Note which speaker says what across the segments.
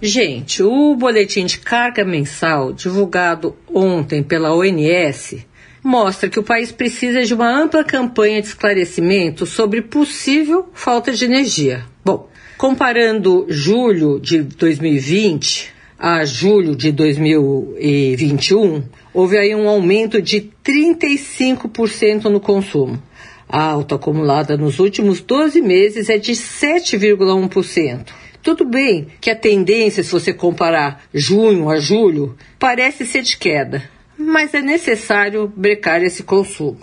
Speaker 1: Gente, o boletim de carga mensal divulgado ontem pela ONS mostra que o país precisa de uma ampla campanha de esclarecimento sobre possível falta de energia. Bom, comparando julho de 2020 a julho de 2021, houve aí um aumento de 35% no consumo. A alta acumulada nos últimos 12 meses é de 7,1%. Tudo bem que a tendência, se você comparar junho a julho, parece ser de queda, mas é necessário brecar esse consumo.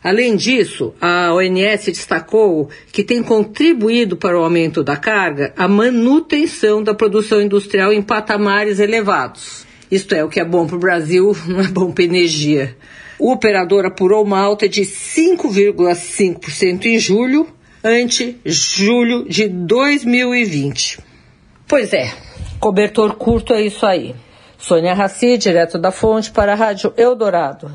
Speaker 1: Além disso, a ONS destacou que tem contribuído para o aumento da carga a manutenção da produção industrial em patamares elevados. Isto é, o que é bom para o Brasil não é bom para a energia. O operador apurou uma alta de 5,5% em julho, ante julho de 2020. Pois é, cobertor curto é isso aí. Sônia Raci, direto da fonte para a Rádio Eldorado.